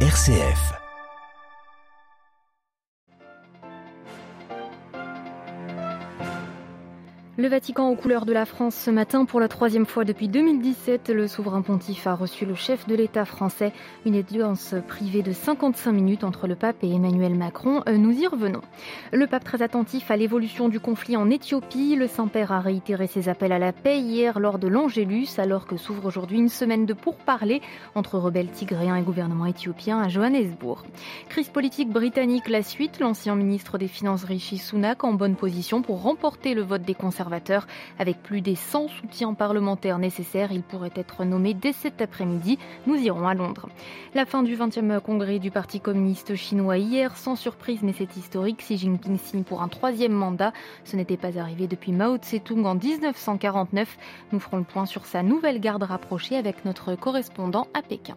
RCF. Le Vatican aux couleurs de la France ce matin pour la troisième fois depuis 2017. Le souverain pontife a reçu le chef de l'État français. Une audience privée de 55 minutes entre le pape et Emmanuel Macron. Euh, nous y revenons. Le pape très attentif à l'évolution du conflit en Éthiopie. Le Saint-Père a réitéré ses appels à la paix hier lors de l'Angélus alors que s'ouvre aujourd'hui une semaine de pourparlers entre rebelles tigréens et gouvernement éthiopien à Johannesburg. Crise politique britannique la suite. L'ancien ministre des Finances Rishi Sunak en bonne position pour remporter le vote des conservateurs avec plus des 100 soutiens parlementaires nécessaires, il pourrait être nommé dès cet après-midi. Nous irons à Londres. La fin du 20e congrès du Parti communiste chinois hier, sans surprise mais c'est historique, Xi Jinping signe pour un troisième mandat. Ce n'était pas arrivé depuis Mao Tse-tung en 1949. Nous ferons le point sur sa nouvelle garde rapprochée avec notre correspondant à Pékin.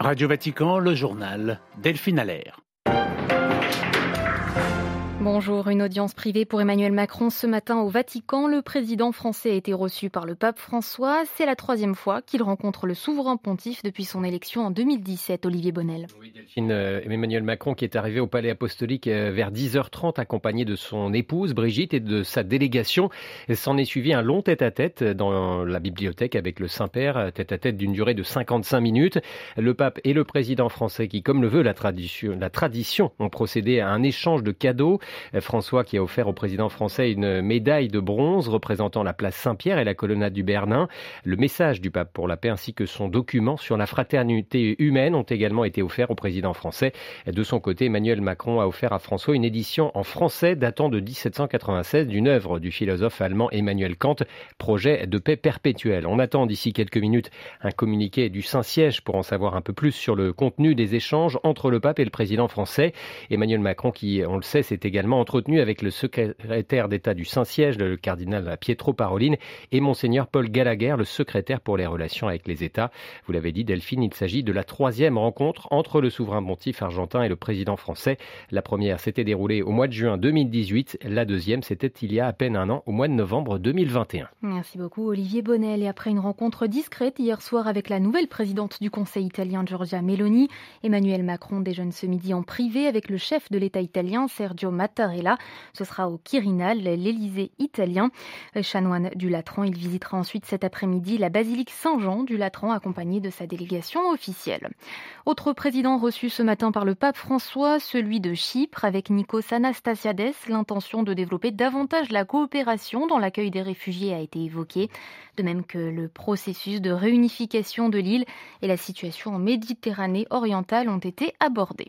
Radio Vatican, le journal Delphine Allaire. Bonjour, une audience privée pour Emmanuel Macron ce matin au Vatican. Le président français a été reçu par le pape François. C'est la troisième fois qu'il rencontre le souverain pontife depuis son élection en 2017, Olivier Bonnel. Oui, Delphine, euh, Emmanuel Macron qui est arrivé au palais apostolique euh, vers 10h30 accompagné de son épouse Brigitte et de sa délégation. S'en est suivi un long tête-à-tête dans la bibliothèque avec le Saint-Père, tête-à-tête d'une durée de 55 minutes. Le pape et le président français qui, comme le veut la tradition ont procédé à un échange de cadeaux. François qui a offert au président français une médaille de bronze représentant la place Saint-Pierre et la colonnade du Bernin. Le message du pape pour la paix ainsi que son document sur la fraternité humaine ont également été offerts au président français. De son côté, Emmanuel Macron a offert à François une édition en français datant de 1796 d'une œuvre du philosophe allemand Emmanuel Kant, projet de paix perpétuelle. On attend d'ici quelques minutes un communiqué du Saint-Siège pour en savoir un peu plus sur le contenu des échanges entre le pape et le président français. Emmanuel Macron qui, on le sait, s'est également entretenu avec le secrétaire d'État du Saint-Siège, le cardinal Pietro Parolin, et monseigneur Paul Gallagher, le secrétaire pour les relations avec les États. Vous l'avez dit, Delphine, il s'agit de la troisième rencontre entre le souverain pontife argentin et le président français. La première s'était déroulée au mois de juin 2018, la deuxième c'était il y a à peine un an, au mois de novembre 2021. Merci beaucoup Olivier Bonnel. Et après une rencontre discrète hier soir avec la nouvelle présidente du Conseil italien Giorgia Meloni, Emmanuel Macron déjeune ce midi en privé avec le chef de l'État italien Sergio Ce sera au Quirinal, l'Élysée italien. Chanoine du Latran, il visitera ensuite cet après-midi la basilique Saint-Jean du Latran accompagné de sa délégation officielle. Autre président reçu ce matin par le pape François, celui de Chypre avec Nikos Anastasiades. L'intention de développer davantage la coopération dans l'accueil des réfugiés a été évoquée, de même que le processus de réunification de l'île et la situation en Méditerranée orientale ont été abordés.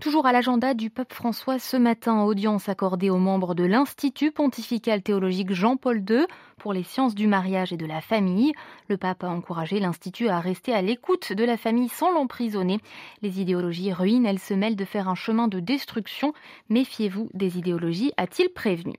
Toujours à l'agenda du pape François ce matin, audience accordée aux membres de l'Institut pontifical théologique Jean-Paul II pour les sciences du mariage et de la famille. Le pape a encouragé l'Institut à rester à l'écoute de la famille sans l'emprisonner. Les idéologies ruinent, elles se mêlent de faire un chemin de destruction. Méfiez-vous des idéologies, a-t-il prévenu.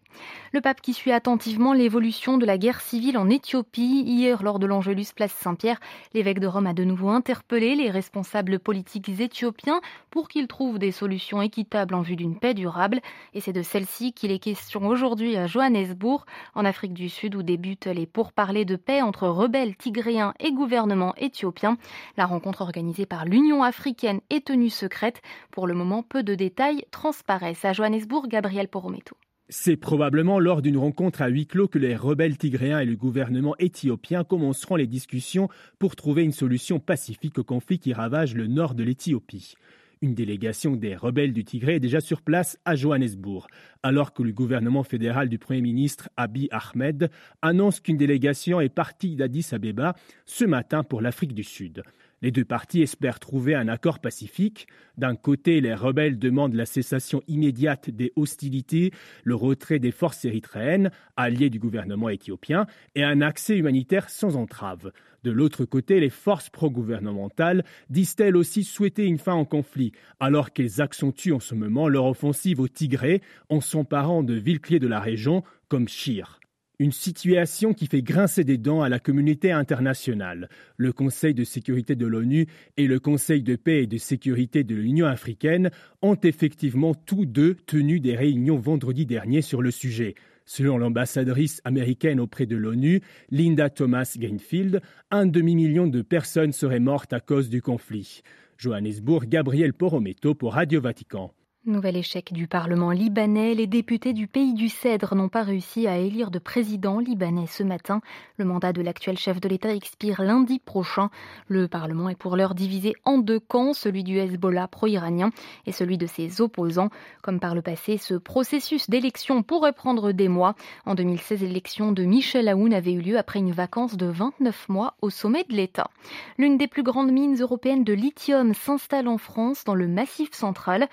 Le pape qui suit attentivement l'évolution de la guerre civile en Éthiopie. Hier, lors de l'Angélus Place Saint-Pierre, l'évêque de Rome a de nouveau interpellé les responsables politiques éthiopiens pour qu'ils trouvent des solutions équitables en vue d'une paix durable. Et c'est de celle-ci qu'il est question aujourd'hui à Johannesburg, en Afrique du Sud, où débutent les pourparlers de paix entre rebelles tigréens et gouvernement éthiopien. La rencontre organisée par l'Union africaine est tenue secrète. Pour le moment, peu de détails transparaissent. À Johannesburg, Gabriel Porometo. C'est probablement lors d'une rencontre à huis clos que les rebelles tigréens et le gouvernement éthiopien commenceront les discussions pour trouver une solution pacifique au conflit qui ravage le nord de l'Éthiopie. Une délégation des rebelles du Tigré est déjà sur place à Johannesburg, alors que le gouvernement fédéral du Premier ministre Abiy Ahmed annonce qu'une délégation est partie d'Addis Abeba ce matin pour l'Afrique du Sud. Les deux parties espèrent trouver un accord pacifique. D'un côté, les rebelles demandent la cessation immédiate des hostilités, le retrait des forces érythréennes, alliées du gouvernement éthiopien, et un accès humanitaire sans entrave. De l'autre côté, les forces pro-gouvernementales disent-elles aussi souhaiter une fin au conflit, alors qu'elles accentuent en ce moment leur offensive au Tigré en s'emparant de villes clés de la région comme Shire. Une situation qui fait grincer des dents à la communauté internationale. Le Conseil de sécurité de l'ONU et le Conseil de paix et de sécurité de l'Union africaine ont effectivement tous deux tenu des réunions vendredi dernier sur le sujet. Selon l'ambassadrice américaine auprès de l'ONU, Linda Thomas Greenfield, un demi-million de personnes seraient mortes à cause du conflit. Johannesburg, Gabriel Porometo pour Radio Vatican. Nouvel échec du Parlement libanais. Les députés du pays du Cèdre n'ont pas réussi à élire de président libanais ce matin. Le mandat de l'actuel chef de l'État expire lundi prochain. Le Parlement est pour l'heure divisé en deux camps, celui du Hezbollah pro-iranien et celui de ses opposants. Comme par le passé, ce processus d'élection pourrait prendre des mois. En 2016, l'élection de Michel Aoun avait eu lieu après une vacance de 29 mois au sommet de l'État. L'une des plus grandes mines européennes de lithium s'installe en France, dans le Massif central.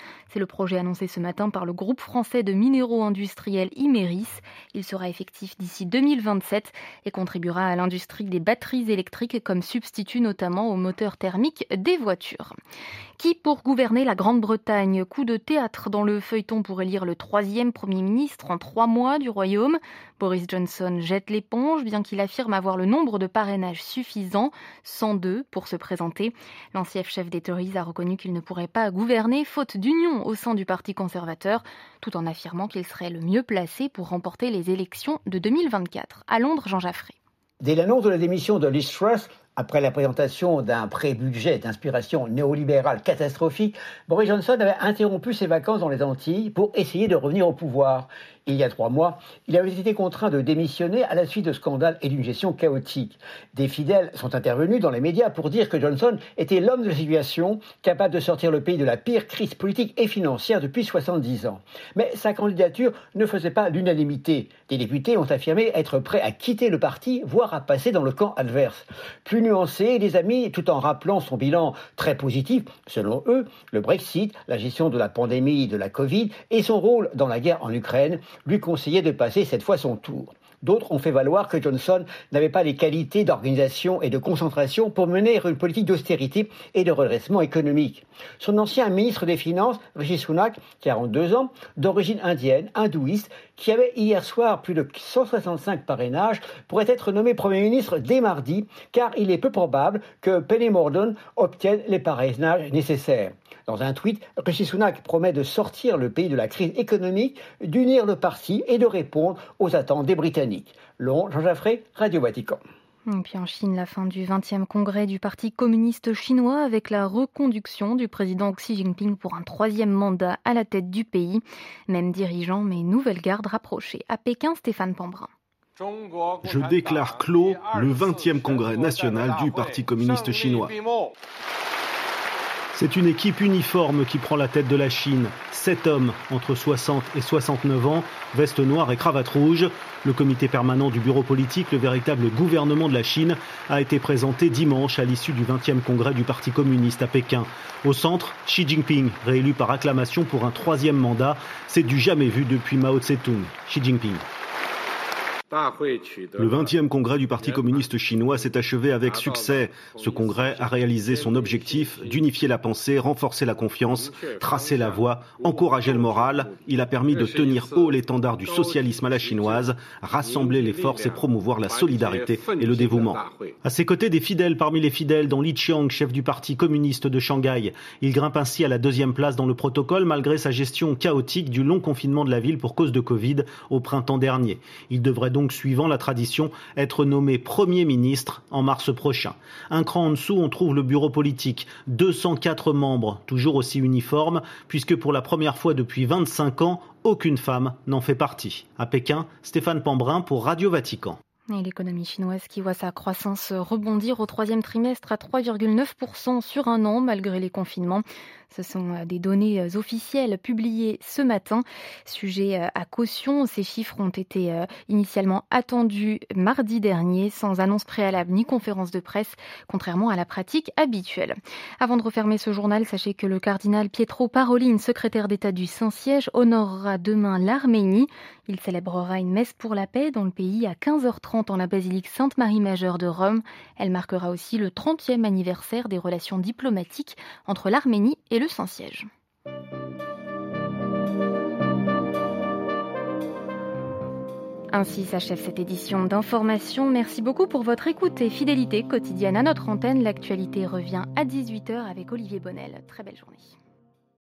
Annoncé ce matin par le groupe français de minéraux industriels Imeris. Il sera effectif d'ici 2027 et contribuera à l'industrie des batteries électriques comme substitut notamment aux moteurs thermiques des voitures. Qui pour gouverner la Grande-Bretagne? Coup de théâtre dans le feuilleton pour élire le troisième Premier ministre en trois mois du Royaume. Boris Johnson jette l'éponge, bien qu'il affirme avoir le nombre de parrainages suffisant, 102 pour se présenter. L'ancien chef des Tories a reconnu qu'il ne pourrait pas gouverner faute d'union au sein du Parti conservateur, tout en affirmant qu'il serait le mieux placé pour remporter les élections de 2024. À Londres, Jean Jaffré. Dès l'annonce de la démission de Liz Truss, après la présentation d'un pré-budget d'inspiration néolibérale catastrophique, Boris Johnson avait interrompu ses vacances dans les Antilles pour essayer de revenir au pouvoir. Il y a trois mois, il avait été contraint de démissionner à la suite de scandales et d'une gestion chaotique. Des fidèles sont intervenus dans les médias pour dire que Johnson était l'homme de la situation, capable de sortir le pays de la pire crise politique et financière depuis 70 ans. Mais sa candidature ne faisait pas l'unanimité. Des députés ont affirmé être prêts à quitter le parti, voire à passer dans le camp adverse. Plus nuancé, les amis, tout en rappelant son bilan très positif, selon eux, le Brexit, la gestion de la pandémie de la Covid et son rôle dans la guerre en Ukraine, lui conseillait de passer cette fois son tour. D'autres ont fait valoir que Johnson n'avait pas les qualités d'organisation et de concentration pour mener une politique d'austérité et de redressement économique. Son ancien ministre des Finances, Rishi Sunak, 42 ans, d'origine indienne, hindouiste, qui avait hier soir plus de 165 parrainages, pourrait être nommé Premier ministre dès mardi, car il est peu probable que Penny Mordaunt obtienne les parrainages nécessaires. Dans un tweet, Rishi Sunak promet de sortir le pays de la crise économique, d'unir le parti et de répondre aux attentes des Britanniques. Long, Jean Jaffré, Radio Vatican. Et puis en Chine, la fin du 20e congrès du Parti communiste chinois avec la reconduction du président Xi Jinping pour un troisième mandat à la tête du pays. Même dirigeant, mais nouvelle garde rapprochée. À Pékin, Stéphane Pambrin. Je déclare clos le 20e congrès national du Parti communiste chinois. C'est une équipe uniforme qui prend la tête de la Chine. Sept hommes entre 60 et 69 ans, veste noire et cravate rouge. Le comité permanent du bureau politique, le véritable gouvernement de la Chine, a été présenté dimanche à l'issue du 20e congrès du Parti communiste à Pékin. Au centre, Xi Jinping, réélu par acclamation pour un troisième mandat. C'est du jamais vu depuis Mao Tse-tung. Xi Jinping. Le 20e congrès du Parti communiste chinois s'est achevé avec succès. Ce congrès a réalisé son objectif d'unifier la pensée, renforcer la confiance, tracer la voie, encourager le moral. Il a permis de tenir haut l'étendard du socialisme à la chinoise, rassembler les forces et promouvoir la solidarité et le dévouement. À ses côtés, des fidèles parmi les fidèles, dont Li Qiang, chef du Parti communiste de Shanghai. Il grimpe ainsi à la deuxième place dans le protocole malgré sa gestion chaotique du long confinement de la ville pour cause de Covid au printemps dernier. Il devrait donc suivant la tradition, être nommé Premier ministre en mars prochain. Un cran en dessous, on trouve le bureau politique. 204 membres, toujours aussi uniformes, puisque pour la première fois depuis 25 ans, aucune femme n'en fait partie. À Pékin, Stéphane Pambrin pour Radio Vatican. Et l'économie chinoise qui voit sa croissance rebondir au troisième trimestre à 3,9% sur un an malgré les confinements. Ce sont euh, des données euh, officielles publiées ce matin. Sujet euh, à caution, ces chiffres ont été initialement attendus mardi dernier sans annonce préalable ni conférence de presse, contrairement à la pratique habituelle. Avant de refermer ce journal, sachez que le cardinal Pietro Parolin, secrétaire d'État du Saint-Siège, honorera demain l'Arménie. Il célébrera une messe pour la paix dans le pays à 15h30 en la basilique Sainte-Marie-Majeure de Rome. Elle marquera aussi le 30e anniversaire des relations diplomatiques entre l'Arménie et le Saint-Siège. Ainsi s'achève cette édition d'information. Merci beaucoup pour votre écoute et fidélité quotidienne à notre antenne. L'actualité revient à 18h avec Olivier Bonnel. Très belle journée.